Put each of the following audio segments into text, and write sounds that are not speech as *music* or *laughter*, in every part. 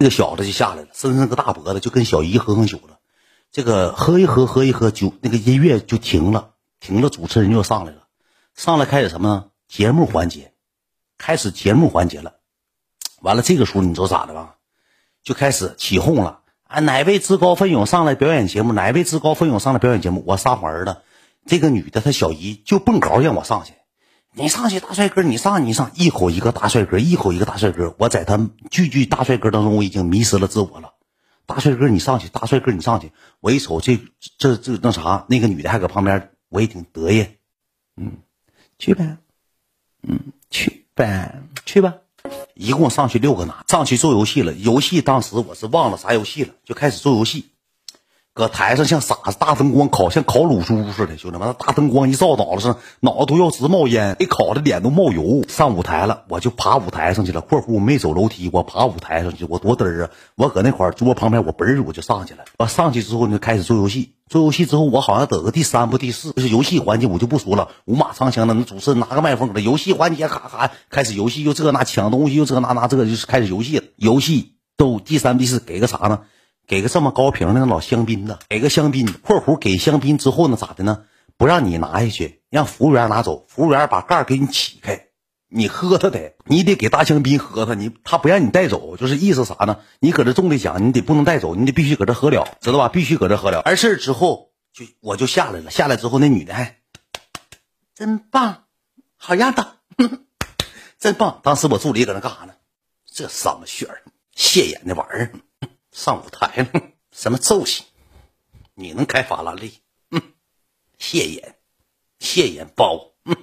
那个小子就下来了，伸伸个大脖子，就跟小姨喝上酒了。这个喝一喝，喝一喝酒，那个音乐就停了，停了，主持人就上来了，上来开始什么？节目环节，开始节目环节了。完了，这个时候你知道咋的吧？就开始起哄了。啊，哪位自告奋勇上来表演节目？哪位自告奋勇上来表演节目？我撒谎的，这个女的她小姨就蹦高让我上去。你上去，大帅哥，你上，你上，一口一个大帅哥，一口一个大帅哥。我在他句句大帅哥当中，我已经迷失了自我了。大帅哥，你上去，大帅哥，你上去。我一瞅，这这这那啥，那个女的还搁旁边，我也挺得意。嗯，去呗，嗯，去呗，去吧。一共上去六个男，上去做游戏了。游戏当时我是忘了啥游戏了，就开始做游戏。搁台上像傻子，大灯光烤，像烤卤猪似的，兄弟们，那大灯光一照脑子上，脑子都要直冒烟，给烤的脸都冒油。上舞台了，我就爬舞台上去了。括弧没走楼梯，我爬舞台上去，我多嘚儿啊！我搁那块桌旁边，我嘣儿我就上去了。我上去之后呢，开始做游戏。做游戏之后，我好像得个第三不第四，就是游戏环节我就不说了，五马长枪的。那主持人拿个麦克风搁这游戏环节，咔咔开始游戏，又这那抢东西，又这那那这就是开始游戏。游戏都第三第四，给个啥呢？给个这么高瓶的老香槟的，给个香槟（括弧给香槟之后呢，咋的呢？不让你拿下去，让服务员拿走。服务员把盖给你起开，你喝它得，你得给大香槟喝它。你他不让你带走，就是意思啥呢？你搁这中的奖，你得不能带走，你得必须搁这喝了，知道吧？必须搁这喝了。完事之后，就我就下来了。下来之后，那女的还真棒，好样的，*laughs* 真棒。当时我助理搁那干啥呢？这什么血儿，谢眼的玩意儿。上舞台了，*laughs* 什么揍戏？你能开法拉利？哼，谢眼，谢眼包。嗯，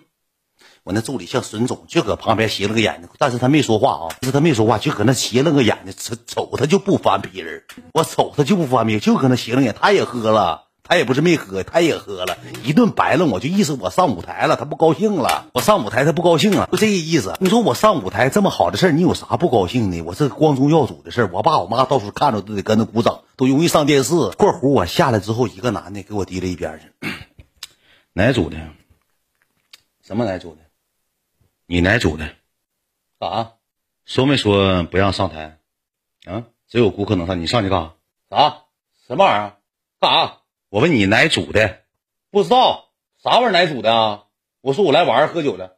我那助理像损种，就搁旁边斜了个眼睛，但是他没说话啊，但是他没说话，就搁那斜了个眼睛，瞅瞅他就不翻皮儿。我瞅他就不翻皮，就搁那斜了眼。他也喝了。他也不是没喝，他也喝了一顿白了，我就意思我上舞台了，他不高兴了。我上舞台，他不高兴了，就这个意思。你说我上舞台这么好的事儿，你有啥不高兴的？我这光宗耀祖的事儿，我爸我妈到处看着都得跟着鼓掌，都容易上电视。括弧我下来之后，一个男的给我提了一边去，*clears throat* 哪组的？什么哪组的？你哪组的？啥？说没说不让上台？啊？只有顾客能上，你上去干啥？啥？什么玩意儿？干啥？我问你哪组的？不知道啥玩意儿哪组的啊？我说我来玩喝酒的。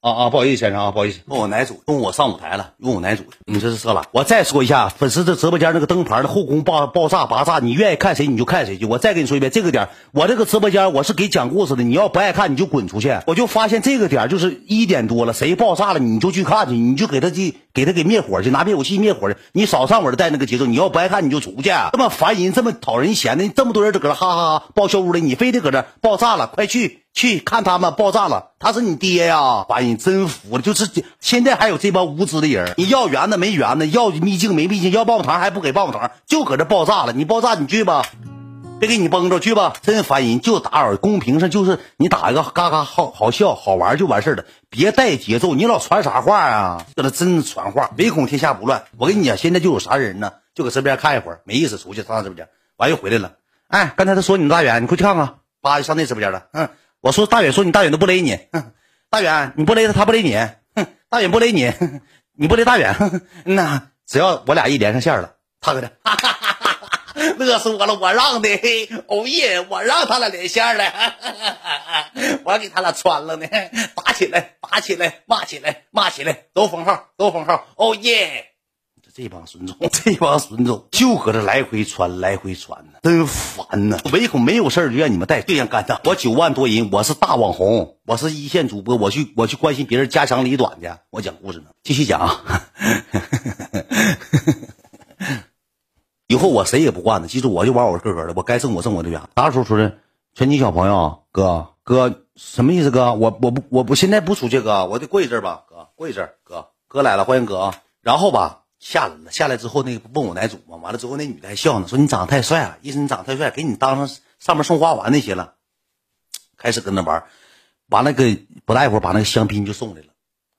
啊啊，不好意思，先生啊，不好意思，问我哪组？问我上舞台了？问我哪组？你这是色了？我再说一下，粉丝这直播间那个灯牌的后宫爆爆炸拔炸，你愿意看谁你就看谁去。我再跟你说一遍，这个点我这个直播间我是给讲故事的，你要不爱看你就滚出去。我就发现这个点就是一点多了，谁爆炸了你就去看去，你就给他去给他给灭火去，拿灭火器灭火去。你少上我这带那个节奏，你要不爱看你就出去。这么烦人，这么讨人嫌的，这么多人都搁这哈哈哈爆笑屋里，你非得搁这爆炸了，快去！去看他们爆炸了，他是你爹呀！把人真服了，就是现在还有这帮无知的人，你要圆的没圆的，要秘境没秘境，要棒棒糖还不给棒棒糖，就搁这爆炸了。你爆炸你去吧，别给你崩着去吧，真烦人！就打扰公屏上就是你打一个嘎嘎好好笑好玩就完事了，别带节奏，你老传啥话啊？搁那真传话，唯恐天下不乱。我跟你讲，现在就有啥人呢？就搁身边看一会儿，没意思，出去上直播间，完又回来了。哎，刚才他说你大远，你快去看看，叭就上那直播间了，嗯。我说大远说你大远都不勒你，*laughs* 大远你不勒他他不勒你，哼 *laughs* 大远不勒你，*laughs* 你不勒大远，那只要我俩一连上线了，他搁这，乐死我了，我让的，哦耶，我让他俩连线了，我给他俩穿了呢，打起来，打起来，骂起来，骂起来，都封号，都封号，哦耶。这帮孙总，*laughs* 这帮孙总就搁这来回传，来回传呢，真烦呐！唯恐没有事就让你们带对象干仗。我九万多人，我是大网红，我是一线主播，我去我去关心别人家长里短的，我讲故事呢。继续讲，*laughs* 以后我谁也不惯了。记住，我就玩我个个的，我该挣我挣我的钱。啥时候出去？全体小朋友，哥哥什么意思？哥，我我不我不现在不出去，哥，我得过一阵吧，哥过一阵，哥哥来了，欢迎哥啊。然后吧。下来了，下来之后那个问我哪组嘛？完了之后那女的还笑呢，说你长得太帅了，意思你长得太帅，给你当上上面送花环那些了。开始跟那玩，完了个不大一会儿把那个香槟就送来了，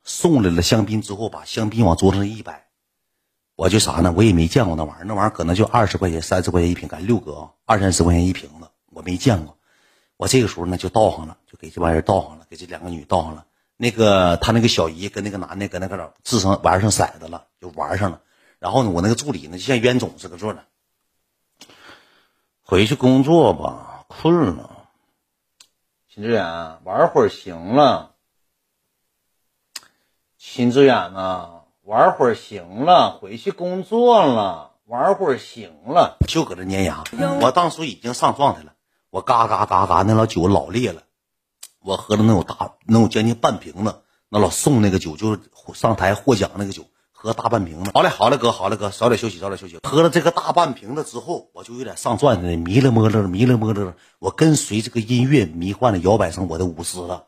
送来了香槟之后把香槟往桌上一摆，我就啥呢？我也没见过那玩意儿，那玩意儿可能就二十块钱、三十块钱一瓶，赶六哥二三十块钱一瓶子，我没见过。我这个时候呢就倒上了，就给这帮人倒上了，给这两个女倒上了。那个他那个小姨跟那个男的搁那个智上玩上色子了，就玩上了。然后呢，我那个助理呢就像冤种似的坐那。回去工作吧，困了。秦志远，玩会儿行了。秦志远呢，玩会儿行了，回去工作了，玩会儿行了，就搁这粘牙。我当时已经上状态了，我嘎嘎嘎嘎，那老酒老烈了，我喝了能有大能有将近半瓶子。那老送那个酒，就是上台获奖那个酒，喝大半瓶子。好嘞，好嘞，哥，好嘞，哥，早点休息，早点休息。喝了这个大半瓶子之后，我就有点上转的，迷了摸了，迷了摸了。我跟随这个音乐迷幻的摇摆成我的舞姿了，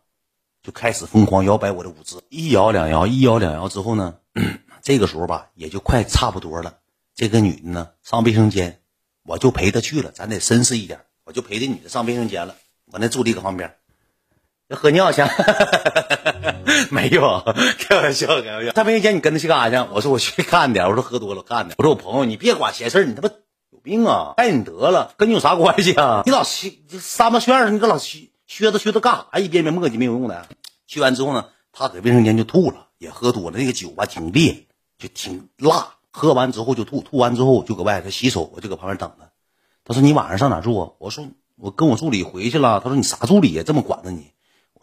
就开始疯狂摇摆我的舞姿。一摇两摇，一摇两摇之后呢，*clears throat* 这个时候吧，也就快差不多了。这个女的呢，上卫生间，我就陪她去了。咱得绅士一点，我就陪这女的上卫生间了。我那助理搁旁边，要喝尿去。*laughs* 没有，开玩笑，开玩笑。上卫生间你跟他去干啥去？我说我去干点。我说喝多了干的。我说我朋友，你别管闲事你他妈有病啊！带，你得了，跟你有啥关系啊？你老去这三八炫你搁老削削子削子干啥？一遍遍磨叽没有用的。去完之后呢，他搁卫生间就吐了，也喝多了。那个酒吧挺烈，就挺辣。喝完之后就吐，吐完之后就搁外头洗手，我就搁旁边等着。他说你晚上上哪住啊？我说我跟我助理回去了。他说你啥助理呀？这么管着你？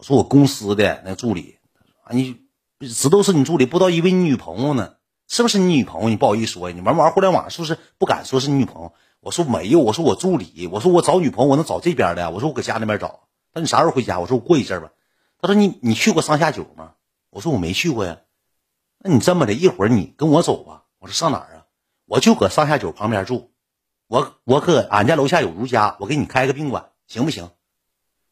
说我公司的那助理。啊你知道是你助理，不知道以为你女朋友呢？是不是你女朋友？你不好意思说？你玩玩互联网是不是不敢说是你女朋友？我说没有，我说我助理，我说我找女朋友我能找这边的，我说我搁家那边找。他说你啥时候回家？我说我过一阵吧。他说你你去过上下九吗？我说我没去过呀。那你这么的，一会儿你跟我走吧。我说上哪儿啊？我就搁上下九旁边住。我我搁俺家楼下有如家，我给你开个宾馆，行不行？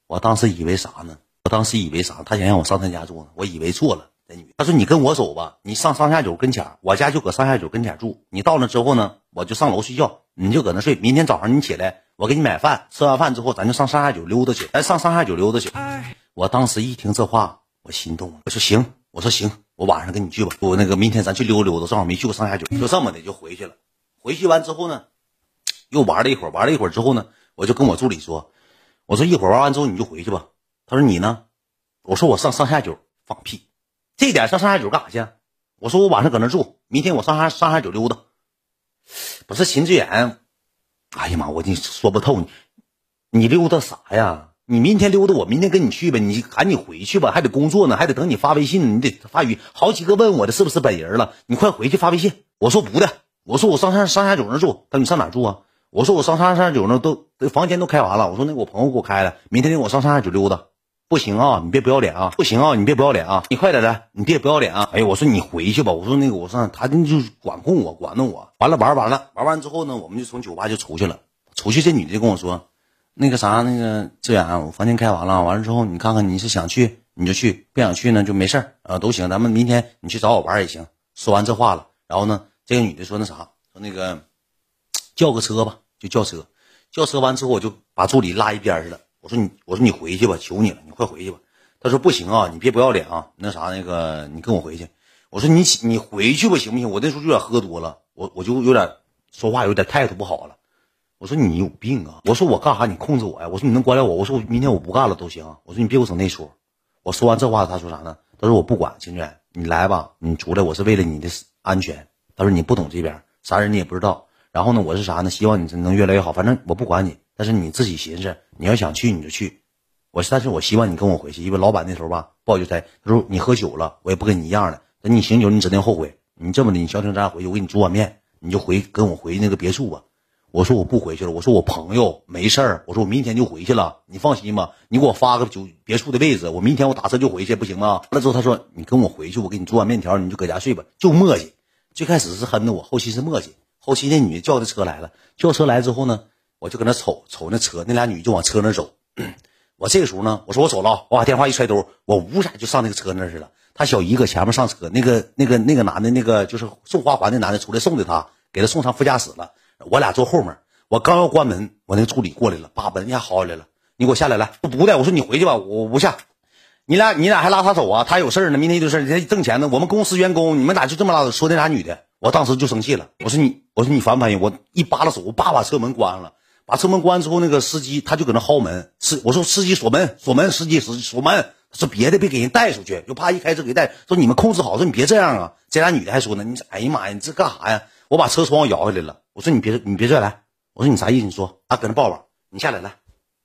我当时以为啥呢？当时以为啥？他想让我上他家住呢？我以为错了。他说：“你跟我走吧，你上上下九跟前我家就搁上下九跟前住。你到那之后呢，我就上楼睡觉，你就搁那睡。明天早上你起来，我给你买饭。吃完饭之后，咱就上上下九溜达去。咱上上下九溜达去。”我当时一听这话，我心动了。我说：“行，我说行，我晚上跟你去吧。我那个明天咱去溜溜达，正好没去过上下九，就这么的就回去了。回去完之后呢，又玩了一会儿，玩了一会儿之后呢，我就跟我助理说：‘我说一会儿玩完之后你就回去吧。’他说：‘你呢？’我说：‘我上上下九放屁。’这点上上下九干啥去？我说我晚上搁那住，明天我上下上下九溜达。不是秦志远，哎呀妈，我你说不透你，你溜达啥呀？你明天溜达，我明天跟你去呗。你赶紧回去吧，还得工作呢，还得等你发微信，你得发语。好几个问我的是不是本人了，你快回去发微信。我说不的，我说我上上上下九那住。他说你上哪住啊？我说我上上上下九那都房间都开完了。我说那我朋友给我开的，明天我上上下九溜达。不行啊，你别不要脸啊！不行啊，你别不要脸啊！你快点的，你别不要脸啊！哎呀，我说你回去吧，我说那个我说他就管控我，管弄我。完了玩完了，玩完之后呢，我们就从酒吧就出去了。出去这女的跟我说，那个啥，那个志远，我房间开完了，完了之后你看看你是想去你就去，不想去呢就没事儿啊，都行。咱们明天你去找我玩也行。说完这话了，然后呢，这个女的说那啥，说那个叫个车吧，就叫车。叫车完之后，我就把助理拉一边去了。我说你，我说你回去吧，求你了，你快回去吧。他说不行啊，你别不要脸啊，那啥那个，你跟我回去。我说你你回去吧，行不行？我那时候有点喝多了，我我就有点说话有点态度不好了。我说你有病啊！我说我干啥你控制我呀？我说你能管了我？我说明天我不干了都行。我说你别给我整那出。我说完这话，他说啥呢？他说我不管，秦远，你来吧，你出来，我是为了你的安全。他说你不懂这边啥人你也不知道。然后呢，我是啥呢？希望你能越来越好。反正我不管你。但是你自己寻思，你要想去你就去，我但是我希望你跟我回去，因为老板那时候吧不好意思，他说你喝酒了，我也不跟你一样的，等你醒酒你指定后悔。你这么的，你消停咱俩回去，我给你煮碗面，你就回跟我回那个别墅吧。我说我不回去了，我说我朋友没事儿，我说我明天就回去了，你放心吧，你给我发个酒别墅的位置，我明天我打车就回去，不行吗？完了之后他说你跟我回去，我给你煮碗面条，你就搁家睡吧，就磨叽。最开始是哼的我，后期是磨叽，后期那女的叫的车来了，叫车来之后呢。我就搁那瞅瞅那车，那俩女就往车那走。*clears throat* 我这个时候呢，我说我走了，我把电话一揣兜，我呜下就上那个车那去了。他小姨搁前面上车，那个那个那个男的，那个就是送花环的男的出来送的他，给他送上副驾驶了。我俩坐后面，我刚要关门，我那个助理过来了，把门一下薅下来了。你给我下来，来不不的，我说你回去吧，我不下。你俩你俩还拉他走啊？他有事呢，明天一堆事他挣钱呢。我们公司员工，你们咋就这么拉？说那俩女的，我当时就生气了。我说你，我说你烦不烦人？我一扒拉手，我叭把车门关了。把车门关之后，那个司机他就搁那薅门。司我说司机锁门，锁门，司机锁锁门。说别的别给人带出去，就怕一开车给带。说你们控制好，说你别这样啊。这俩女的还说呢，你哎呀妈呀，你这干啥呀？我把车窗摇下来了。我说你别你别拽来。我说你啥意思？你说啊，搁那抱抱。你下来来，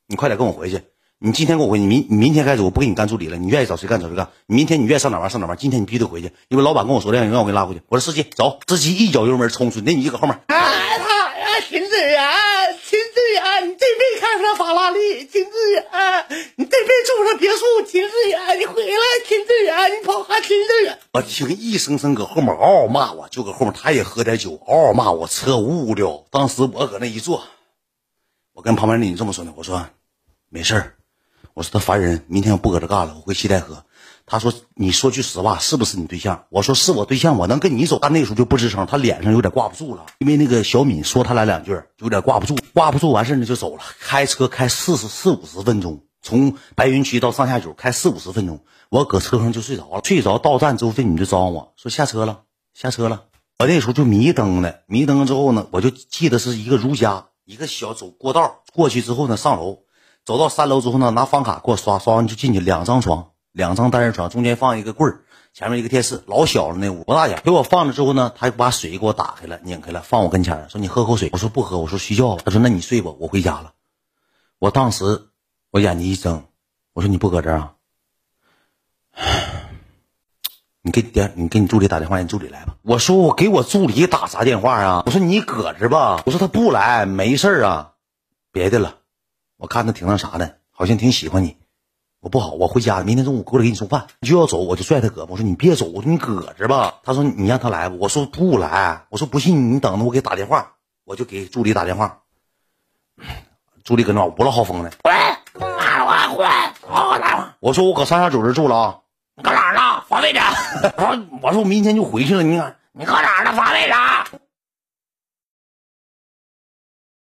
你快点跟我回去。你今天跟我回去，你明你明天开始我不给你干助理了。你愿意找谁干找谁干。你明天你愿意上哪玩上哪玩。今天你必须得回去，因为老板跟我说的，让我给你拉回去。我说司机走，司机一脚油门冲出去，那你搁后面。哎他秦志远，秦志远，你这辈子开上法拉利，秦志远，你这辈子住不上别墅，秦志远，你回来，秦志远，你跑还秦志远。我听一声声搁后面嗷嗷骂我，就搁后面他也喝点酒，嗷嗷骂我，车呜溜。当时我搁那一坐，我跟旁边那女这么说的，我说没事儿，我说他烦人，明天我不搁这干了，我回西戴河。他说：“你说句实话，是不是你对象？”我说：“是我对象，我能跟你走。”他那时候就不吱声，他脸上有点挂不住了，因为那个小敏说他俩两句，有点挂不住，挂不住，完事呢就走了。开车开四十四五十分钟，从白云区到上下九开四五十分钟，我搁车上就睡着了。睡着到站之后，这女就招呼我说：“下车了，下车了。”我那时候就迷瞪了，迷瞪之后呢，我就记得是一个如家，一个小走过道过去之后呢，上楼，走到三楼之后呢，拿房卡给我刷，刷完就进去，两张床。两张单人床，中间放一个柜儿，前面一个电视，老小了那屋，不大点。给我放了之后呢，他把水给我打开了，拧开了，放我跟前说：“你喝口水。”我说：“不喝。”我说：“睡觉吧。”他说：“那你睡吧，我回家了。”我当时我眼睛一睁，我说：“你不搁这儿啊？*sighs* 你给点，你给你助理打电话，让助理来吧。”我说：“我给我助理打啥电话啊？”我说：“你搁这吧。”我说：“他不来，没事啊，别的了。我看他挺那啥的，好像挺喜欢你。”我不好，我回家，明天中午过来给你送饭。你就要走，我就拽他胳膊，我说你别走，我说你搁着吧。他说你让他来吧，我说不来，我说不信你等着，我给打电话，我就给助理打电话。助理搁那屋了好风呢，喂，我回，我打电话。我说我搁三下九这住了啊，你搁哪儿呢？发位置。我 *laughs* 我说我明天就回去了，你看你搁哪儿呢？发位置。